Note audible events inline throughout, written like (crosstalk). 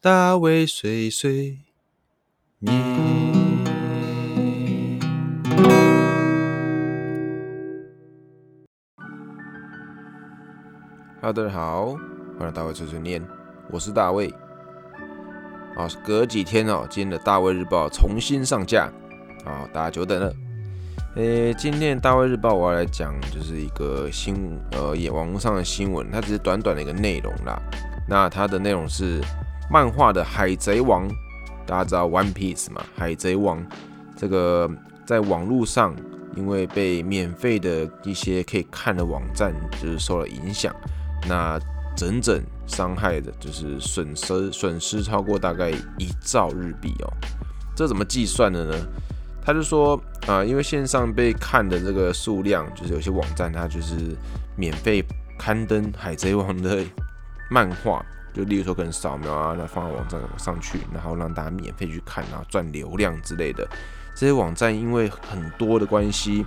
大卫碎碎念。Hello，大家好，欢迎大卫碎碎念，我是大卫。啊，隔几天哦，今天的大卫日报重新上架，啊，大家久等了。诶，今天的大卫日报我要来讲，就是一个新呃，也网络上的新闻，它只是短短的一个内容啦。那它的内容是漫画的《海贼王》，大家知道《One Piece》嘛，《海贼王》这个在网络上因为被免费的一些可以看的网站就是受了影响，那整整伤害的就是损失损失超过大概一兆日币哦。这怎么计算的呢？他就说啊，因为线上被看的这个数量，就是有些网站它就是免费刊登《海贼王》的漫画，就例如说可能扫描啊，那放到网站上去，然后让大家免费去看，然后赚流量之类的。这些网站因为很多的关系，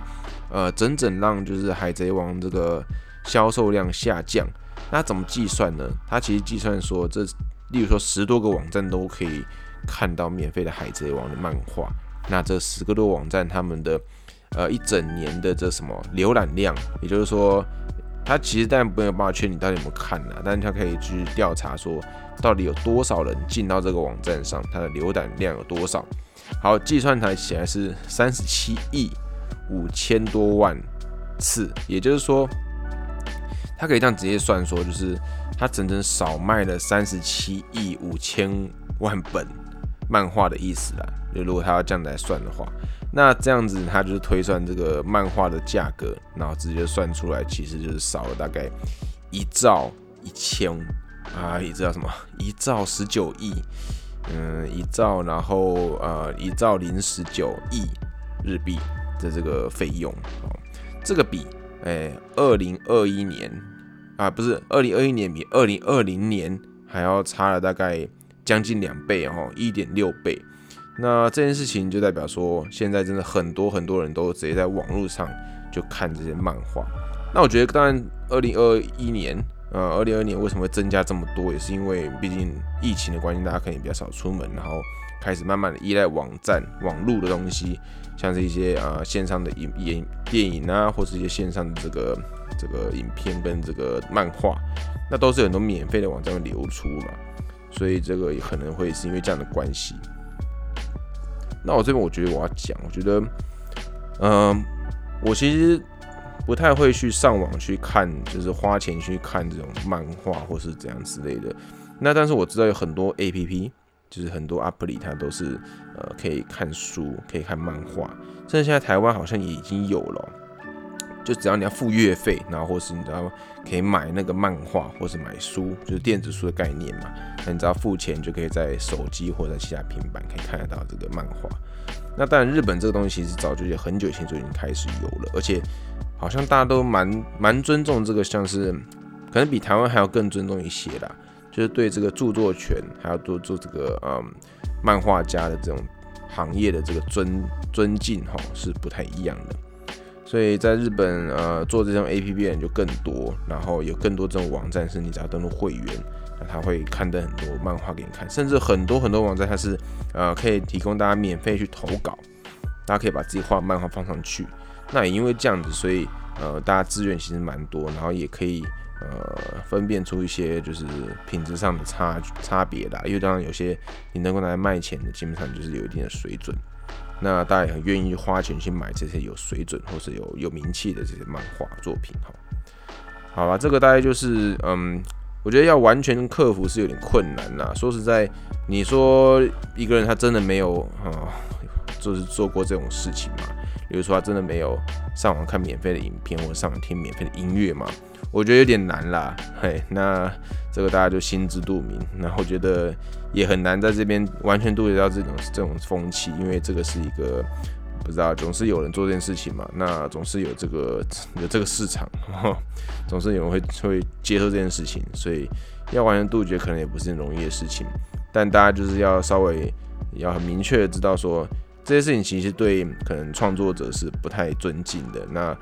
呃，整整让就是《海贼王》这个销售量下降。那怎么计算呢？它其实计算说，这例如说十多个网站都可以看到免费的《海贼王》的漫画。那这十个多网站，他们的呃一整年的这什么浏览量，也就是说，他其实当然没有办法确定你到底有没有看呢，但是他可以去调查说，到底有多少人进到这个网站上，它的浏览量有多少。好，计算台起来是三十七亿五千多万次，也就是说，它可以这样直接算说，就是他整整少卖了三十七亿五千万本。漫画的意思啦，就如果他要这样来算的话，那这样子他就是推算这个漫画的价格，然后直接算出来，其实就是少了大概一兆一千啊，一兆什么？一兆十九亿，嗯，一兆，然后呃，一兆零十九亿日币的这个费用哦，这个比哎，二零二一年啊，不是二零二一年比二零二零年还要差了大概。将近两倍哦，一点六倍。那这件事情就代表说，现在真的很多很多人都直接在网络上就看这些漫画。那我觉得，当然，二零二一年，呃，二零二年为什么会增加这么多，也是因为毕竟疫情的关系，大家可能比较少出门，然后开始慢慢的依赖网站、网络的东西，像是一些呃线上的影影电影啊，或是一些线上的这个这个影片跟这个漫画，那都是很多免费的网站会流出嘛。所以这个也可能会是因为这样的关系。那我这边我觉得我要讲，我觉得，嗯，我其实不太会去上网去看，就是花钱去看这种漫画或是怎样之类的。那但是我知道有很多 A P P，就是很多 App 里它都是呃可以看书，可以看漫画。甚至现在台湾好像也已经有了。就只要你要付月费，然后或是你知道可以买那个漫画，或是买书，就是电子书的概念嘛。那你只要付钱，就可以在手机或者其他平板可以看得到这个漫画。那当然，日本这个东西其实早就很久以前就已经开始有了，而且好像大家都蛮蛮尊重这个，像是可能比台湾还要更尊重一些啦，就是对这个著作权还要多做这个嗯漫画家的这种行业的这个尊尊敬哈，是不太一样的。所以在日本，呃，做这种 A P P 的人就更多，然后有更多这种网站是你只要登录会员，那他会刊登很多漫画给你看，甚至很多很多网站它是，呃，可以提供大家免费去投稿，大家可以把自己画漫画放上去。那也因为这样子，所以，呃，大家资源其实蛮多，然后也可以，呃，分辨出一些就是品质上的差差别的。因为当然有些你能够拿来卖钱的，基本上就是有一定的水准。那大家也很愿意花钱去买这些有水准或是有有名气的这些漫画作品，哈，好吧，这个大概就是，嗯，我觉得要完全克服是有点困难啦。说实在，你说一个人他真的没有啊，就是做过这种事情嘛？比如说他真的没有上网看免费的影片，或者上网听免费的音乐嘛？我觉得有点难啦，嘿，那这个大家就心知肚明。那我觉得也很难在这边完全杜绝掉这种这种风气，因为这个是一个不知道总是有人做这件事情嘛，那总是有这个有这个市场，(laughs) 总是有人会会接受这件事情，所以要完全杜绝可能也不是很容易的事情。但大家就是要稍微要很明确的知道说，这些事情其实对可能创作者是不太尊敬的。那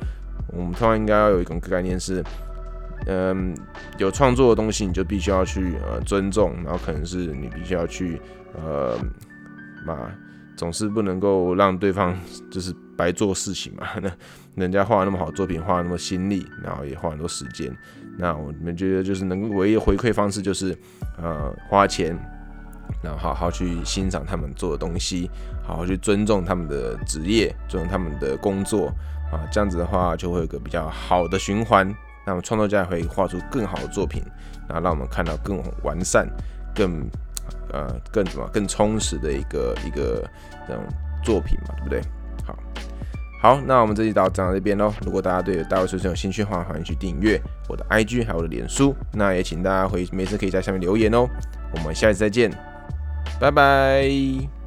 我们通常应该要有一种概念是。嗯，有创作的东西你就必须要去呃尊重，然后可能是你必须要去呃嘛，总是不能够让对方就是白做事情嘛。那 (laughs) 人家画那么好作品，花那么心力，然后也花很多时间，那我们觉得就是能唯一回馈方式就是呃花钱，然后好好去欣赏他们做的东西，好好去尊重他们的职业，尊重他们的工作啊，这样子的话就会有个比较好的循环。那么创作家也会画出更好的作品，然后让我们看到更完善、更呃更什么更充实的一个一个这种作品嘛，对不对？好，好，那我们这集到讲到这边喽。如果大家对大卫先生有兴趣的话，欢迎去订阅我的 IG 还有我的脸书。那也请大家回每次可以在下面留言哦。我们下次再见，拜拜。